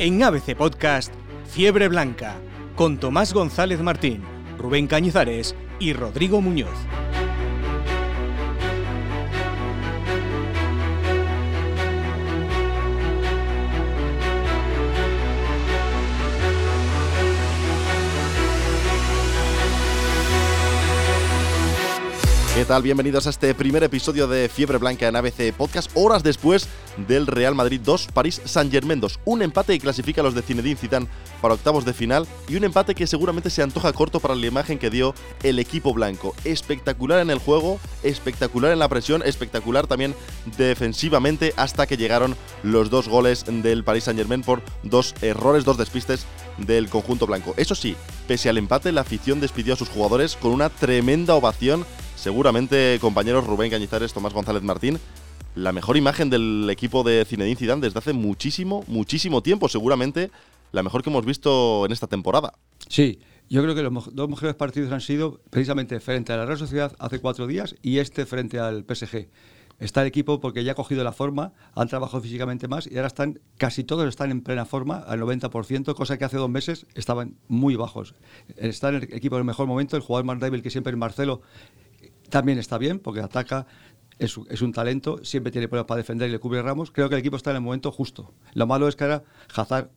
En ABC Podcast, Fiebre Blanca, con Tomás González Martín, Rubén Cañizares y Rodrigo Muñoz. Bienvenidos a este primer episodio de Fiebre Blanca en ABC Podcast, horas después del Real Madrid 2, París Saint-Germain 2. Un empate que clasifica a los de Zinedine Zidane para octavos de final y un empate que seguramente se antoja corto para la imagen que dio el equipo blanco. Espectacular en el juego, espectacular en la presión, espectacular también defensivamente hasta que llegaron los dos goles del París Saint-Germain por dos errores, dos despistes del conjunto blanco. Eso sí, pese al empate, la afición despidió a sus jugadores con una tremenda ovación seguramente, compañeros Rubén Cañizares, Tomás González Martín, la mejor imagen del equipo de Zinedine Zidane desde hace muchísimo, muchísimo tiempo, seguramente la mejor que hemos visto en esta temporada. Sí, yo creo que los dos mejores partidos han sido precisamente frente a la Real Sociedad hace cuatro días y este frente al PSG. Está el equipo porque ya ha cogido la forma, han trabajado físicamente más y ahora están, casi todos están en plena forma, al 90%, cosa que hace dos meses estaban muy bajos. Está el equipo en el mejor momento, el jugador más débil que siempre es Marcelo, también está bien porque ataca, es, un talento, siempre tiene problemas para defender y le cubre Ramos. Creo que el equipo está en el momento justo. Lo malo es que ahora Hazard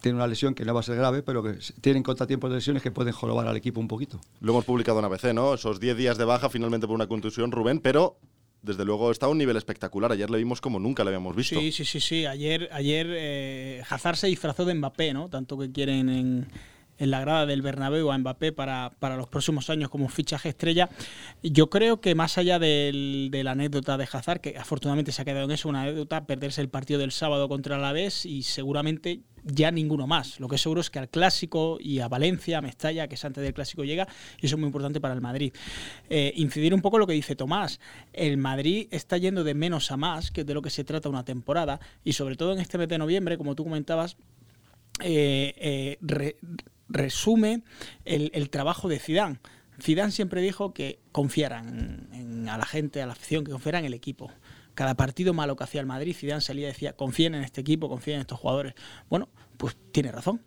tiene una lesión que no va a ser grave, pero que tienen contratiempos de lesiones que pueden jorobar al equipo un poquito. Lo hemos publicado en ABC, ¿no? Esos 10 días de baja finalmente por una contusión, Rubén, pero desde luego está a un nivel espectacular. Ayer le vimos como nunca le habíamos visto. Sí, sí, sí, sí. Ayer, ayer eh, Hazard se disfrazó de Mbappé, ¿no? Tanto que quieren en en la grada del Bernabéu a Mbappé para, para, los próximos años como fichaje estrella. Yo creo que más allá de la anécdota de Hazard, que afortunadamente se ha quedado en eso, una anécdota, perderse el partido del sábado contra la Alavés y seguramente ya ninguno más. Lo que es seguro es que al Clásico y a Valencia, a Mestalla, que es antes del Clásico, llega y eso es muy importante para el Madrid. Eh, incidir un poco lo que dice Tomás. El Madrid está yendo de menos a más, que es de lo que se trata una temporada, y sobre todo en este mes de noviembre, como tú comentabas, eh, eh, resume el, trabajo de Zidane. Zidane siempre dijo que confiaran en, a la gente, a la afición, que confiaran en el equipo. Cada partido malo que hacía el Madrid, Zidane salía y decía, confíen en este equipo, confíen en estos jugadores. Bueno, pues tiene razón.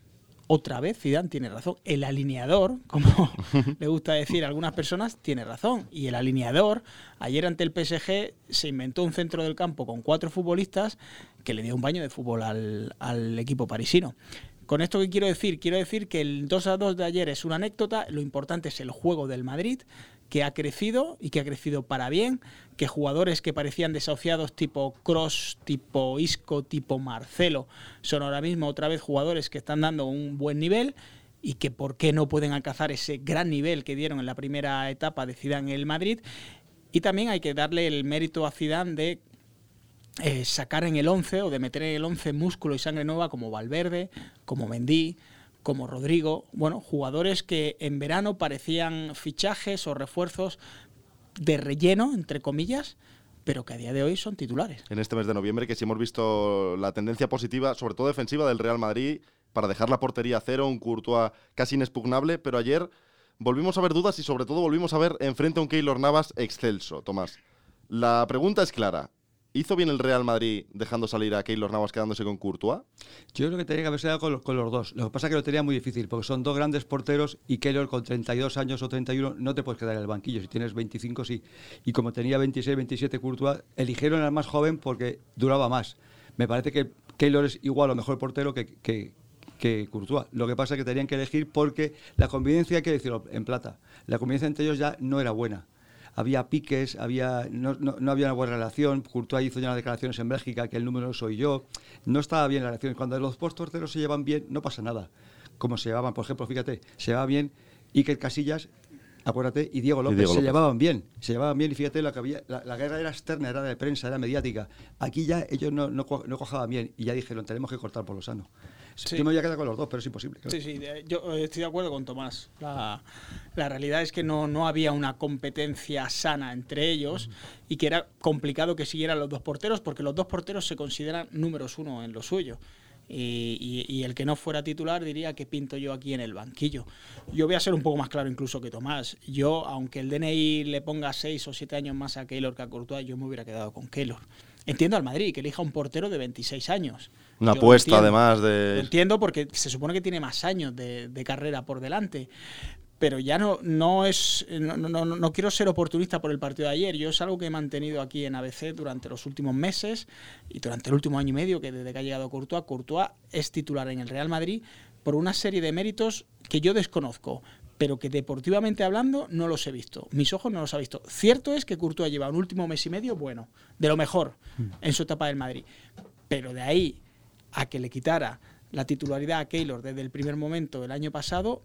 Otra vez Zidane tiene razón. El alineador, como le gusta decir a algunas personas, tiene razón. Y el alineador, ayer ante el PSG, se inventó un centro del campo con cuatro futbolistas que le dio un baño de fútbol al, al equipo parisino. Con esto que quiero decir, quiero decir que el 2 a 2 de ayer es una anécdota, lo importante es el juego del Madrid, que ha crecido y que ha crecido para bien, que jugadores que parecían desahuciados tipo Cross, tipo Isco, tipo Marcelo, son ahora mismo otra vez jugadores que están dando un buen nivel y que por qué no pueden alcanzar ese gran nivel que dieron en la primera etapa de Zidane en el Madrid. Y también hay que darle el mérito a Zidane de eh, sacar en el 11 o de meter en el 11 músculo y sangre nueva como Valverde, como Mendy, como Rodrigo, bueno, jugadores que en verano parecían fichajes o refuerzos de relleno, entre comillas, pero que a día de hoy son titulares. En este mes de noviembre, que sí hemos visto la tendencia positiva, sobre todo defensiva del Real Madrid, para dejar la portería a cero, un Courtois casi inexpugnable, pero ayer volvimos a ver dudas y sobre todo volvimos a ver enfrente a un Keylor Navas excelso, Tomás. La pregunta es clara. ¿Hizo bien el Real Madrid dejando salir a Keylor Navas quedándose con Courtois? Yo creo que tenía que haberse dado con, los dos. Lo que pasa es que lo tenía muy difícil, porque son dos grandes porteros y Keylor con 32 años o 31 no te puedes quedar en el banquillo. Si tienes 25, sí. Y como tenía 26, 27 Courtois, eligieron al más joven porque duraba más. Me parece que Keylor es igual o mejor portero que, que, que Courtois. Lo que pasa es que tenían que elegir porque la convivencia, hay que decirlo en plata, la convivencia entre ellos ya no era buena había piques, había, no, no, había una buena relación. Courtois hizo ya unas declaraciones en Bélgica que el número soy yo. No estaba bien la relación. Cuando los dos porteros se llevan bien, no pasa nada. Como se llevaban, por ejemplo, fíjate, se llevaba bien Iker Casillas acuérdate, y Diego López, se llevaban bien, se llevaban bien y fíjate, la, que había, la, guerra era externa, era de prensa, era mediática. Aquí ya ellos no, no, no cojaban bien y ya dijeron, tenemos que cortar por lo sano. Yo me voy a quedar con los dos, pero es imposible. Sí, sí, yo estoy de acuerdo con Tomás. La, la realidad es que no, no, había una competencia sana entre ellos y que era complicado que siguieran los dos porteros porque los dos porteros se consideran números uno en lo suyo. Y, y, el que no fuera titular diría que pinto yo aquí en el banquillo. Yo voy a ser un poco más claro incluso que Tomás. Yo, aunque el DNI le ponga seis o siete años más a Keylor que a Courtois, yo me hubiera quedado con Keylor entiendo al Madrid que elija un portero de 26 años. Una apuesta además de... Lo entiendo porque se supone que tiene más años de, carrera por delante pero ya no, no es no, no, no, quiero ser oportunista por el partido de ayer. Yo es algo que he mantenido aquí en ABC durante los últimos meses y durante el último año y medio que desde que ha llegado Courtois, Courtois es titular en el Real Madrid por una serie de méritos que yo desconozco, pero que deportivamente hablando no los he visto. Mis ojos no los han visto. Cierto es que Courtois lleva un último mes y medio bueno, de lo mejor en su etapa del Madrid, pero de ahí a que le quitara la titularidad a Keylor desde el primer momento del año pasado,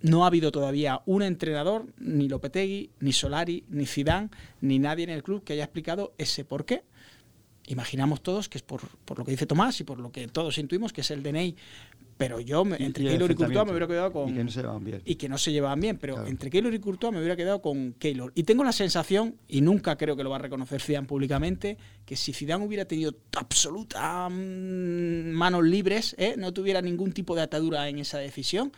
no ha habido todavía un entrenador, ni Lopetegui, ni Solari, ni Zidane, ni nadie en el club que haya explicado ese por qué. Imaginamos todos que es por, por lo que dice Tomás y por lo que todos intuimos que es el DNI. Pero yo, entre Keylor y Courtois, me hubiera quedado con. Y que no se llevaban bien. Y que no se llevaban bien. Pero entre Keylor y Courtois me hubiera quedado con Keylor. Y tengo la sensación, y nunca creo que lo va a reconocer Zidane públicamente, que si Zidane hubiera tenido absoluta mm, manos libres, ¿eh? no tuviera ningún tipo de atadura en esa decisión,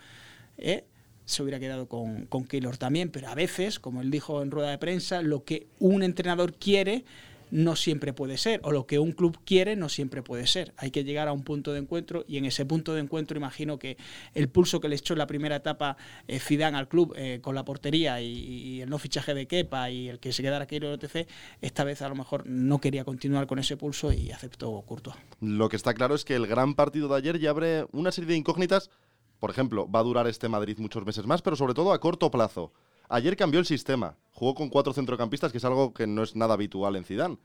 ¿eh? se hubiera quedado con, con Keylor también. Pero a veces, como él dijo en rueda de prensa, lo que un entrenador quiere no siempre puede ser, o lo que un club quiere no siempre puede ser. Hay que llegar a un punto de encuentro y en ese punto de encuentro imagino que el pulso que le echó en la primera etapa eh, Zidane al club eh, con la portería y, el no fichaje de Kepa y el que se quedara aquí en el OTC, esta vez a lo mejor no quería continuar con ese pulso y aceptó Courtois. Lo que está claro es que el gran partido de ayer ya abre una serie de incógnitas. Por ejemplo, va a durar este Madrid muchos meses más, pero sobre todo a corto plazo. Ayer cambió el sistema. Jugó con cuatro centrocampistas, que es algo que no es nada habitual en Zidane.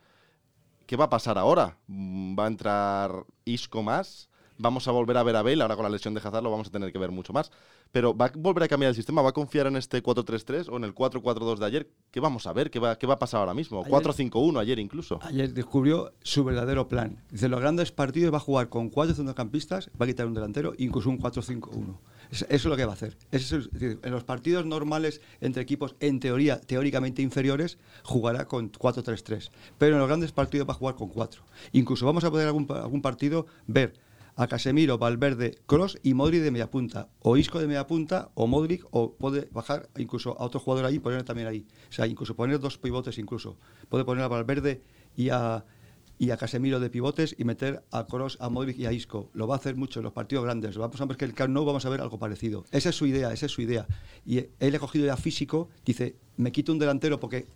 ¿Qué va a pasar ahora? ¿Va a entrar Isco más? Vamos a volver a ver a Bale, ahora con la lesión de Hazard lo vamos a tener que ver mucho más. Pero ¿va a volver a cambiar el sistema? ¿Va a confiar en este 4-3-3 o en el 4-4-2 de ayer? ¿Qué vamos a ver? ¿Qué va, qué va a pasar ahora mismo? 4-5-1 ayer incluso. Ayer descubrió su verdadero plan. Dice, los grandes partidos va a jugar con cuatro centrocampistas, va a quitar un delantero, incluso un 4-5-1. Eso es lo que va a hacer. en los partidos normales entre equipos, en teoría, teóricamente inferiores, jugará con 4-3-3. Pero en los grandes partidos va a jugar con 4. Incluso vamos a poder algún, algún partido ver a Casemiro, Valverde, Cross y Modric de media punta. O Isco de media punta, o Modric, o puede bajar incluso a otro jugador ahí y poner también ahí. O sea, incluso poner dos pivotes incluso. Puede poner a Valverde y a, y a Casemiro de pivotes y meter a Cross, a Modric y a Isco. Lo va a hacer mucho en los partidos grandes. Vamos a ver que el Camp vamos a ver algo parecido. Esa es su idea, esa es su idea. Y él ha cogido ya físico, dice, me quito un delantero porque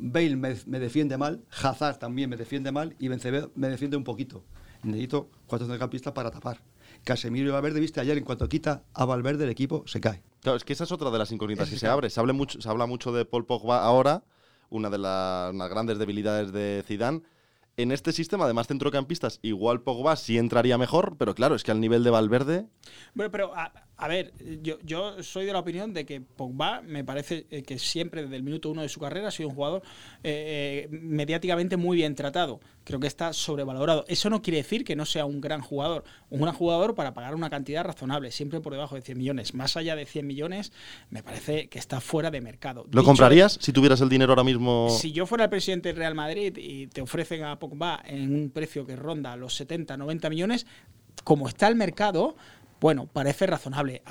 Bale me, defiende mal, Hazard también me defiende mal y Benzema me defiende un poquito. Necesito cuatro centrocampistas para tapar. Casemiro y Valverde, viste, ayer en cuanto quita a Valverde el equipo se cae. Claro, es que esa es otra de las incógnitas que se abre. Se habla, mucho, se habla mucho de Paul Pogba ahora, una de las grandes debilidades de Zidane en este sistema de más centrocampistas, igual Pogba sí entraría mejor, pero claro, es que al nivel de Valverde. Bueno, pero a, ver, yo, yo, soy de la opinión de que Pogba me parece eh, que siempre desde el minuto uno de su carrera ha sido un jugador eh, eh, mediáticamente muy bien tratado. Creo que está sobrevalorado. Eso no quiere decir que no sea un gran jugador. Un gran jugador para pagar una cantidad razonable, siempre por debajo de 100 millones. Más allá de 100 millones, me parece que está fuera de mercado. ¿Lo comprarías si tuvieras el dinero ahora mismo? Si yo fuera el presidente del Real Madrid y te ofrecen a Pogba en un precio que ronda los 70, 90 millones, como está el mercado, bueno, parece razonable,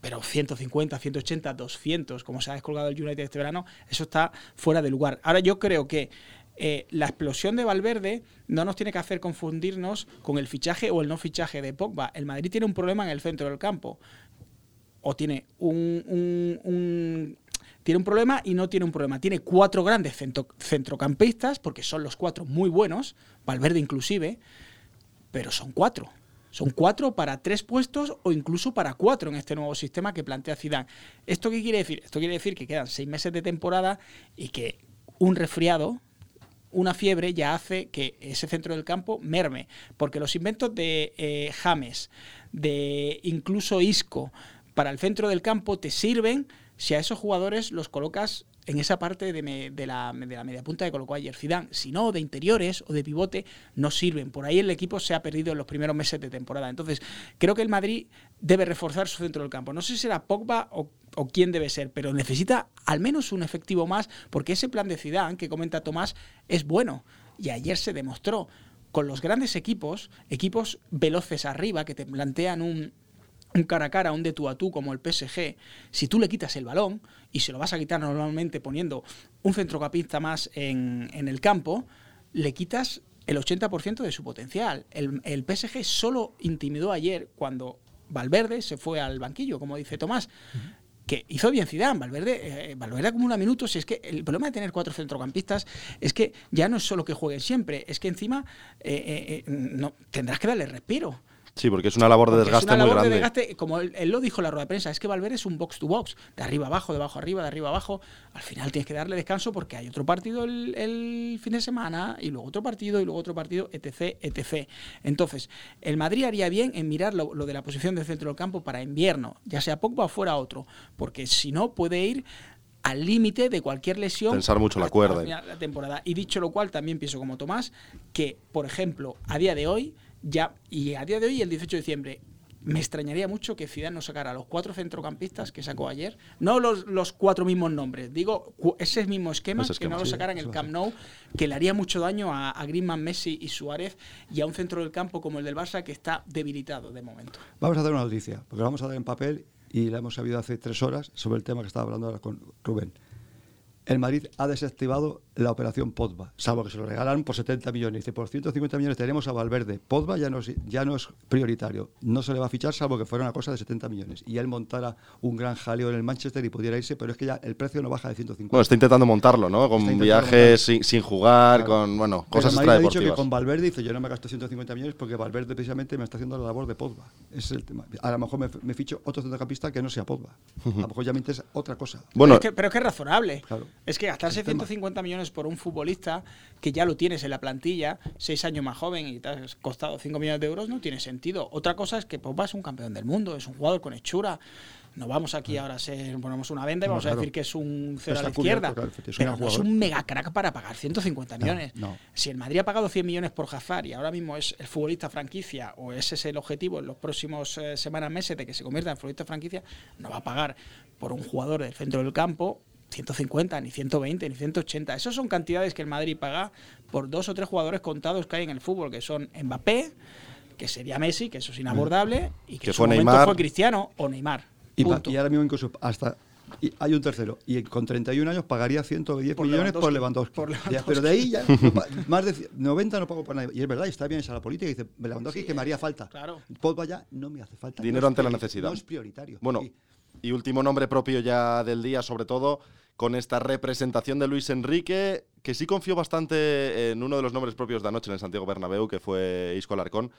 pero 150, 180, 200, como se ha descolgado el United este verano, eso está fuera de lugar. Ahora yo creo que eh, la explosión de Valverde no nos tiene que hacer confundirnos con el fichaje o el no fichaje de Pogba. El Madrid tiene un problema en el centro del campo. O tiene un, tiene un problema y no tiene un problema. Tiene cuatro grandes centrocampistas, porque son los cuatro muy buenos, Valverde inclusive, pero son cuatro. Son cuatro para tres puestos o incluso para cuatro en este nuevo sistema que plantea Zidane. ¿Esto qué quiere decir? Esto quiere decir que quedan seis meses de temporada y que un resfriado una fiebre ya hace que ese centro del campo merme, porque los inventos de eh, James, de incluso Isco, para el centro del campo te sirven si a esos jugadores los colocas en esa parte de, la, media punta que colocó ayer Zidane. Si no, de interiores o de pivote no sirven. Por ahí el equipo se ha perdido en los primeros meses de temporada. Entonces, creo que el Madrid debe reforzar su centro del campo. No sé si será Pogba o, quién debe ser, pero necesita al menos un efectivo más, porque ese plan de Zidane que comenta Tomás es bueno. Y ayer se demostró con los grandes equipos, equipos veloces arriba que te plantean un, un cara a cara, un de tú a tú como el PSG, si tú le quitas el balón, y se lo vas a quitar normalmente poniendo un centrocampista más en, el campo, le quitas el 80% de su potencial. El, el PSG solo intimidó ayer cuando Valverde se fue al banquillo, como dice Tomás. que hizo bien Zidane, Valverde, eh, Valverde acumula minutos y es que el problema de tener cuatro centrocampistas es que ya no es solo que jueguen siempre, es que encima eh, eh, eh, no, tendrás que darle respiro. Sí, porque es una labor de desgaste es una muy labor de grande. desgaste, como él, él lo dijo en la rueda de prensa, es que Valverde es un box to box, de arriba abajo, de abajo arriba, de arriba abajo. Al final tienes que darle descanso porque hay otro partido el, el fin de semana y luego otro partido y luego otro partido, etc, etc. Entonces, el Madrid haría bien en mirar lo, lo de la posición del centro del campo para invierno, ya sea Pogba o fuera otro, porque si no puede ir al límite de cualquier lesión. Tensar mucho la cuerda. de la temporada. Y dicho lo cual, también pienso como Tomás que, por ejemplo, a día de hoy, ya, y a día de hoy, el 18 de diciembre, me extrañaría mucho que Zidane no sacara a los cuatro centrocampistas que sacó ayer, no los, los cuatro mismos nombres, digo ese mismo esquema, Ese que no lo sí, sacara en el Camp Nou, que le haría mucho daño a, a Griezmann, Messi y Suárez y a un centro del campo como el del Barça que está debilitado de momento. Vamos a hacer una noticia, porque la vamos a dar en papel y la hemos sabido hace tres horas sobre el tema que estaba hablando ahora con Rubén. El Madrid ha desactivado la operación Podba, salvo que se lo regalan por 70 millones. Dice, por 150 millones tenemos a Valverde. Podba ya no, es, ya no es prioritario. No se le va a fichar salvo que fuera una cosa de 70 millones. Y él montara un gran jaleo en el Manchester y pudiera irse, pero es que ya el precio no baja de 150. Bueno, está intentando montarlo, ¿no? Con viajes sin, sin jugar, Claro. con, bueno, Pero cosas el Madrid ha dicho que extradeportivas. con Valverde dice yo no me gasto 150 millones porque Valverde precisamente me está haciendo la labor de. Ese es el tema. A lo mejor me, me ficho otro centrocampista que no sea Pogba. A lo mejor ya me interesa otra cosa. Bueno, pero, es que, pero es que es razonable. Claro. Es que gastarse El tema. 150 millones por un futbolista que ya lo tienes en la plantilla, seis años más joven y te has costado 5 millones de euros, no tiene sentido. Otra cosa es que Pogba es un campeón del mundo, es un jugador con hechura. No vamos aquí ahora a ser, ponemos una venda y No, vamos a decir que es un cero a la izquierda. claro, es un pero no es un mega crack para pagar 150 millones. no. Si el Madrid ha pagado 100 millones por Hazard y ahora mismo es el futbolista franquicia o ese es el objetivo en los próximos eh, semanas, meses de que se convierta en futbolista franquicia, no va a pagar por un jugador del centro del campo 150, ni 120, ni 180. Esas son cantidades que el Madrid paga por dos o tres jugadores contados que hay en el fútbol, que son Mbappé, que sería Messi, que eso es inabordable, y que, Que en su fue momento Neymar. fue Cristiano o Neymar. Y, ahora mismo incluso hasta y hay un tercero y con 31 años pagaría 110 Por millones por Lewandowski. Lewandowski. Por Ya, pero de ahí ya más de ci- 90 no pago por nadie. Y es verdad, y está bien esa la política. y Dice, Lewandowski que me haría falta. claro. Pogba ya no me hace falta. Dinero No ante la necesidad. No es prioritario. Bueno, y último nombre propio ya del día, sobre todo con esta representación de Luis Enrique, que sí confío bastante en uno de los nombres propios de anoche en el Santiago Bernabéu, que fue Isco Alarcón.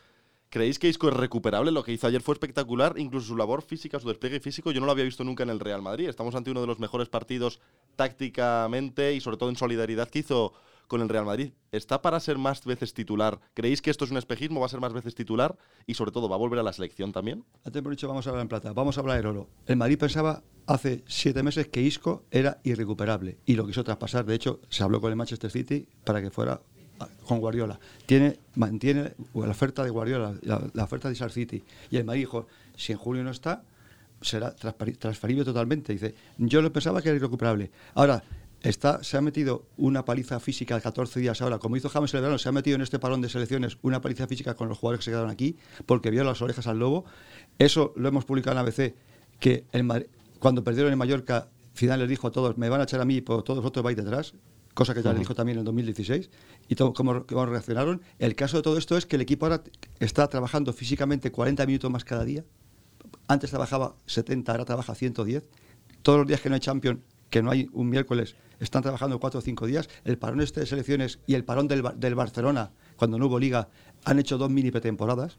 ¿Creéis que Isco es recuperable? Lo que hizo ayer fue espectacular, incluso su labor física, su despliegue físico, yo no lo había visto nunca en el Real Madrid. Estamos ante uno de los mejores partidos tácticamente y sobre todo en solidaridad que hizo con el Real Madrid. ¿Está para ser más veces titular? ¿Creéis que esto es un espejismo? ¿Va a ser más veces titular? Y sobre todo, ¿va a volver a la selección también? Antes hemos dicho, vamos a hablar en plata, vamos a hablar de oro. El Madrid pensaba hace siete meses que Isco era irrecuperable y lo quiso traspasar. De hecho, se habló con el Manchester City para que fuera con Guardiola. Tiene, mantiene la oferta de Guardiola, la, oferta de City. Y el Madrid dijo, si en julio no está, será transferible totalmente. Dice, yo lo pensaba que era irrecuperable. Ahora, está, se ha metido una paliza física de 14 días ahora, como hizo James el verano, se ha metido en este parón de selecciones una paliza física con los jugadores que se quedaron aquí, porque vio las orejas al lobo. Eso lo hemos publicado en ABC, que el cuando perdieron en Mallorca, Zidane les dijo a todos, me van a echar a mí, pero todos vosotros vais detrás, cosa que ya le dijo también en el 2016, y todo, cómo, cómo reaccionaron. El caso de todo esto es que el equipo ahora está trabajando físicamente 40 minutos más cada día, antes trabajaba 70, ahora trabaja 110. Todos los días que no hay Champions, que no hay un miércoles, están trabajando 4 o 5 días. El parón este de selecciones y el parón del, del Barcelona, cuando no hubo liga, han hecho dos mini pretemporadas.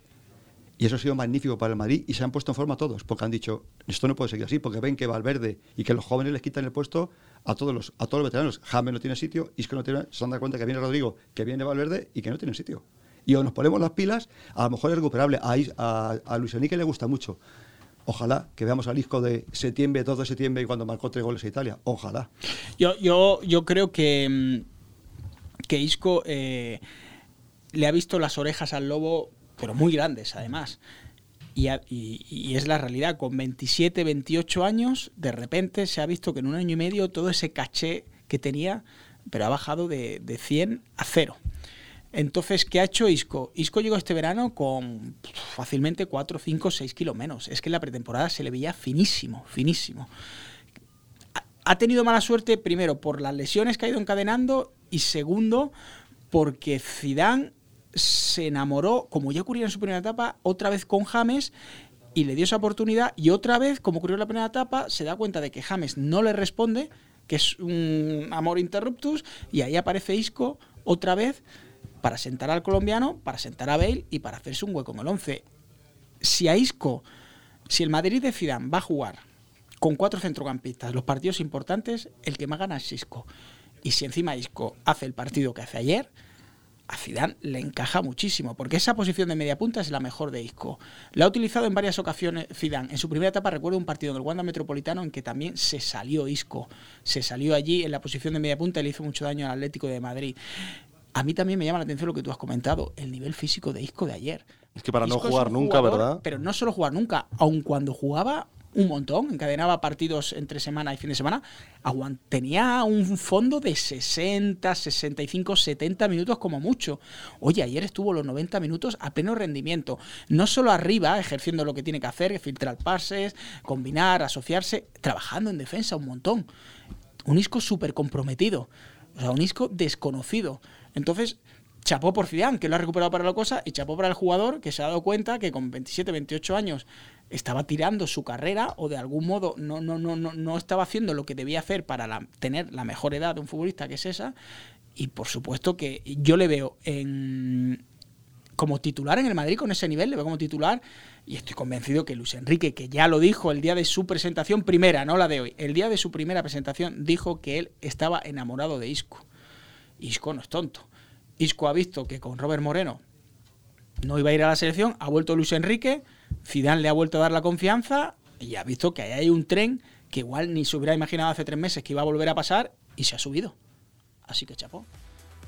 Y eso ha sido magnífico para el Madrid y se han puesto en forma todos, porque han dicho, esto no puede seguir así, porque ven que Valverde y que los jóvenes les quitan el puesto a todos los, a todos los veteranos. James no tiene sitio, Isco no tiene, se han dado cuenta que viene Rodrigo, que viene Valverde y que no tiene sitio. Y o nos ponemos las pilas, a lo mejor es recuperable. A, a Luis Enrique le gusta mucho. Ojalá que veamos al Isco de septiembre, 2 de septiembre, y cuando marcó tres goles a Italia. Ojalá. Yo, yo, yo creo que, mm, que Isco eh, le ha visto las orejas al lobo, pero muy grandes además. Y, y es la realidad, con 27, 28 años, de repente se ha visto que en un año y medio todo ese caché que tenía, pero ha bajado de, de 100 a 0. Entonces, ¿qué ha hecho Isco? Isco llegó este verano con fácilmente 4, 5, 6 kilos menos. Es que en la pretemporada se le veía finísimo, finísimo ha tenido mala suerte primero por las lesiones que ha ido encadenando y segundo porque Zidane se enamoró, como ya ocurría en su primera etapa, otra vez con James y le dio esa oportunidad y otra vez, como ocurrió en la primera etapa, se da cuenta de que James no le responde, que es un amor interruptus, y ahí aparece Isco otra vez para sentar al colombiano, para sentar a Bale y para hacerse un hueco en el 11. Si a Isco, si el Madrid de Zidane va a jugar con cuatro centrocampistas, los partidos importantes, el que más gana es Isco. Y si encima Isco hace el partido que hace ayer, a Zidane le encaja muchísimo, porque esa posición de media punta es la mejor de Isco. La ha utilizado en varias ocasiones Zidane. En su primera etapa recuerdo un partido en el Metropolitano en que también se salió Isco. Se salió allí en la posición de media punta y le hizo mucho daño al Atlético de Madrid. A mí también me llama la atención lo que tú has comentado, el nivel físico de Isco de ayer. Es que para no Isco jugar un nunca, jugador, ¿verdad? Pero no solo jugar nunca, aun cuando jugaba un montón, encadenaba partidos entre semana y fin de semana, tenía un fondo de 60, 65, 70 minutos como mucho. Oye, ayer estuvo los 90 minutos a pleno rendimiento, no solo arriba, ejerciendo lo que tiene que hacer, filtrar pases, combinar, asociarse, trabajando en defensa un montón. Un Isco súper comprometido, o sea, un Isco desconocido. Entonces, chapó por Zidane, que lo ha recuperado para la cosa, y chapó para el jugador, que se ha dado cuenta que con 27, 28 años estaba tirando su carrera o de algún modo no, no, no, no, no estaba haciendo lo que debía hacer para tener la mejor edad de un futbolista, que es esa. Y por supuesto que yo le veo como titular en el Madrid con ese nivel, le veo como titular y estoy convencido que Luis Enrique, que ya lo dijo el día de su presentación primera, no la de hoy, el día de su primera presentación dijo que él estaba enamorado de Isco. Isco no es tonto. Isco ha visto que con Robert Moreno no iba a ir a la selección, ha vuelto Luis Enrique, Zidane le ha vuelto a dar la confianza y ha visto que ahí hay un tren que igual ni se hubiera imaginado hace tres meses que iba a volver a pasar y se ha subido. Así que chapó.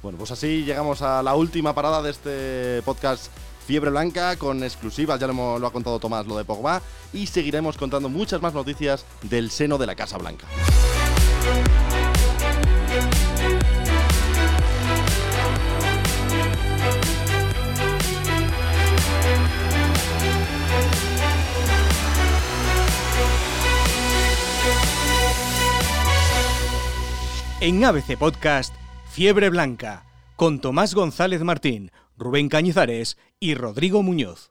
Bueno, pues así llegamos a la última parada de este podcast Fiebre Blanca con exclusivas, ya lo, lo ha contado Tomás, lo de Pogba, y seguiremos contando muchas más noticias del seno de la Casa Blanca. En ABC Podcast, Fiebre Blanca, con Tomás González Martín, Rubén Cañizares y Rodrigo Muñoz.